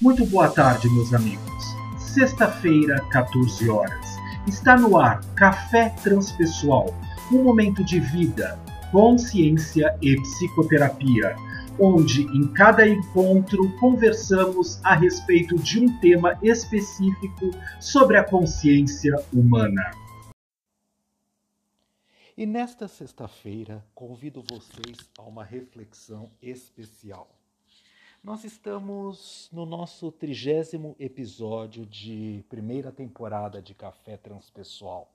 Muito boa tarde, meus amigos. Sexta-feira, 14 horas. Está no ar Café Transpessoal, um momento de vida, consciência e psicoterapia, onde em cada encontro conversamos a respeito de um tema específico sobre a consciência humana. E nesta sexta-feira convido vocês a uma reflexão especial. Nós estamos no nosso trigésimo episódio de primeira temporada de Café Transpessoal.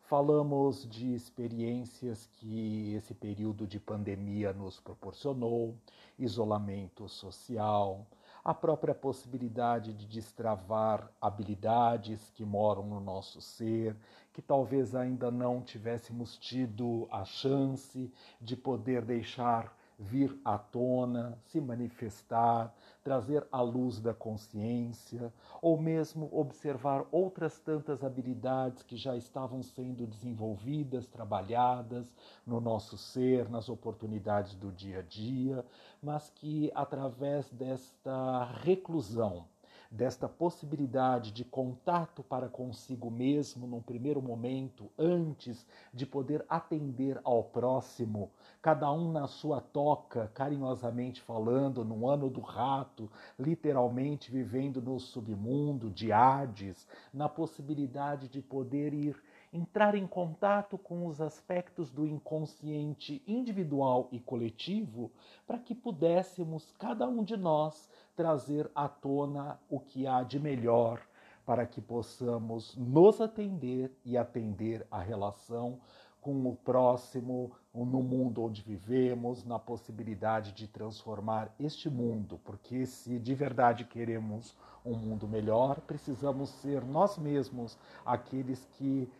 Falamos de experiências que esse período de pandemia nos proporcionou, isolamento social, a própria possibilidade de destravar habilidades que moram no nosso ser, que talvez ainda não tivéssemos tido a chance de poder deixar vir à tona, se manifestar, trazer à luz da consciência, ou mesmo observar outras tantas habilidades que já estavam sendo desenvolvidas, trabalhadas no nosso ser, nas oportunidades do dia a dia, mas que através desta reclusão, desta possibilidade de contato para consigo mesmo num primeiro momento, antes de poder atender ao próximo, cada um na sua toca, carinhosamente falando, no ano do rato, literalmente vivendo no submundo de Hades, na possibilidade de poder ir entrar em contato com os aspectos do inconsciente individual e coletivo, para que pudéssemos, cada um de nós, trazer à tona o que há de melhor para que possamos nos atender e atender a relação com o próximo, no mundo onde vivemos, na possibilidade de transformar este mundo, porque se de verdade queremos um mundo melhor, precisamos ser nós mesmos aqueles que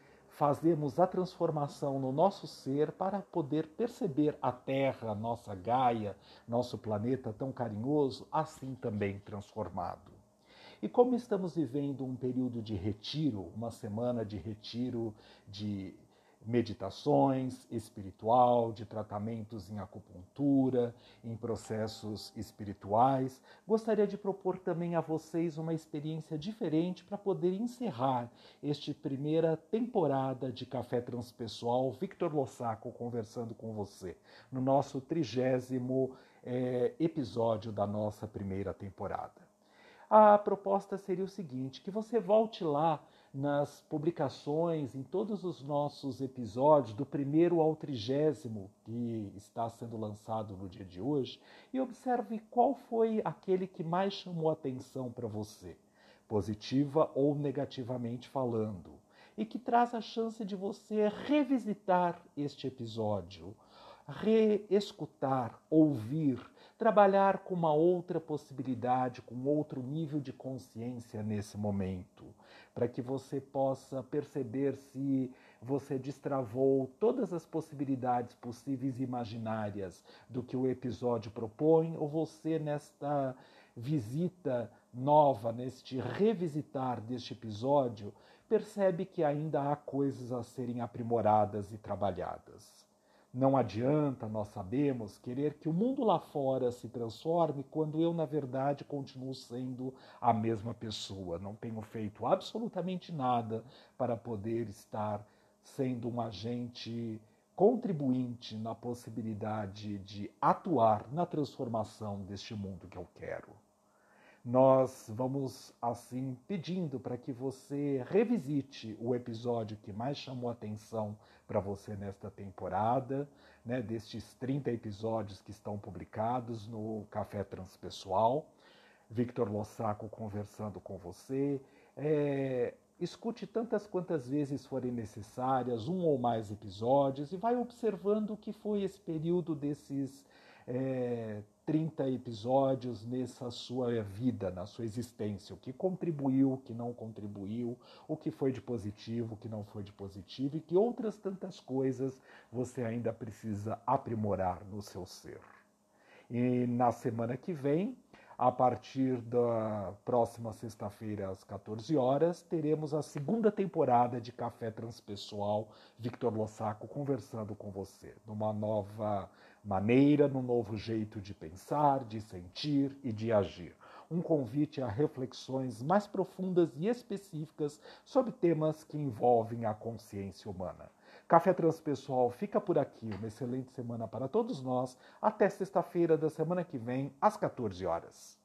fazemos a transformação no nosso ser para poder perceber a Terra, nossa Gaia, nosso planeta tão carinhoso, assim também transformado. E como estamos vivendo um período de retiro, uma semana de retiro de meditações espiritual, de tratamentos em acupuntura, em processos espirituais. Gostaria de propor também a vocês uma experiência diferente para poder encerrar esta primeira temporada de Café Transpessoal. Victor Lossaco conversando com você no nosso trigésimo é, episódio da nossa primeira temporada. A proposta seria o seguinte: que você volte lá nas publicações, em todos os nossos episódios, do primeiro ao trigésimo, que está sendo lançado no dia de hoje, e observe qual foi aquele que mais chamou atenção para você, positiva ou negativamente falando, e que traz a chance de você revisitar este episódio, reescutar, ouvir, trabalhar com uma outra possibilidade, com outro nível de consciência nesse momento para que você possa perceber se você destravou todas as possibilidades possíveis e imaginárias do que o episódio propõe, ou você, nesta visita nova, neste revisitar deste episódio, percebe que ainda há coisas a serem aprimoradas e trabalhadas. Não adianta, nós sabemos, querer que o mundo lá fora se transforme quando eu, na verdade, continuo sendo a mesma pessoa. Não tenho feito absolutamente nada para poder estar sendo um agente contribuinte na possibilidade de atuar na transformação deste mundo que eu quero. Nós vamos assim pedindo para que você revisite o episódio que mais chamou atenção para você nesta temporada, né, destes 30 episódios que estão publicados no Café Transpessoal. Victor Lossaco conversando com você. É, escute tantas quantas vezes forem necessárias, um ou mais episódios, e vai observando o que foi esse período desses é, 30 episódios nessa sua vida, na sua existência, o que contribuiu, o que não contribuiu, o que foi de positivo, o que não foi de positivo e que outras tantas coisas você ainda precisa aprimorar no seu ser. E na semana que vem, a partir da próxima sexta-feira, às 14 horas, teremos a segunda temporada de Café Transpessoal Victor Lossaco conversando com você, numa nova maneira, num novo jeito de pensar, de sentir e de agir. um convite a reflexões mais profundas e específicas sobre temas que envolvem a consciência humana. Café Transpessoal fica por aqui. Uma excelente semana para todos nós. Até sexta-feira da semana que vem, às 14 horas.